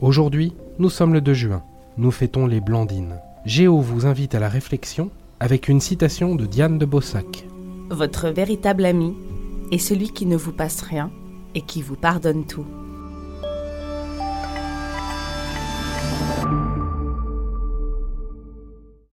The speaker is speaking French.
Aujourd'hui, nous sommes le 2 juin. Nous fêtons les Blandines. Géo vous invite à la réflexion avec une citation de Diane de Bossac. Votre véritable ami est celui qui ne vous passe rien et qui vous pardonne tout.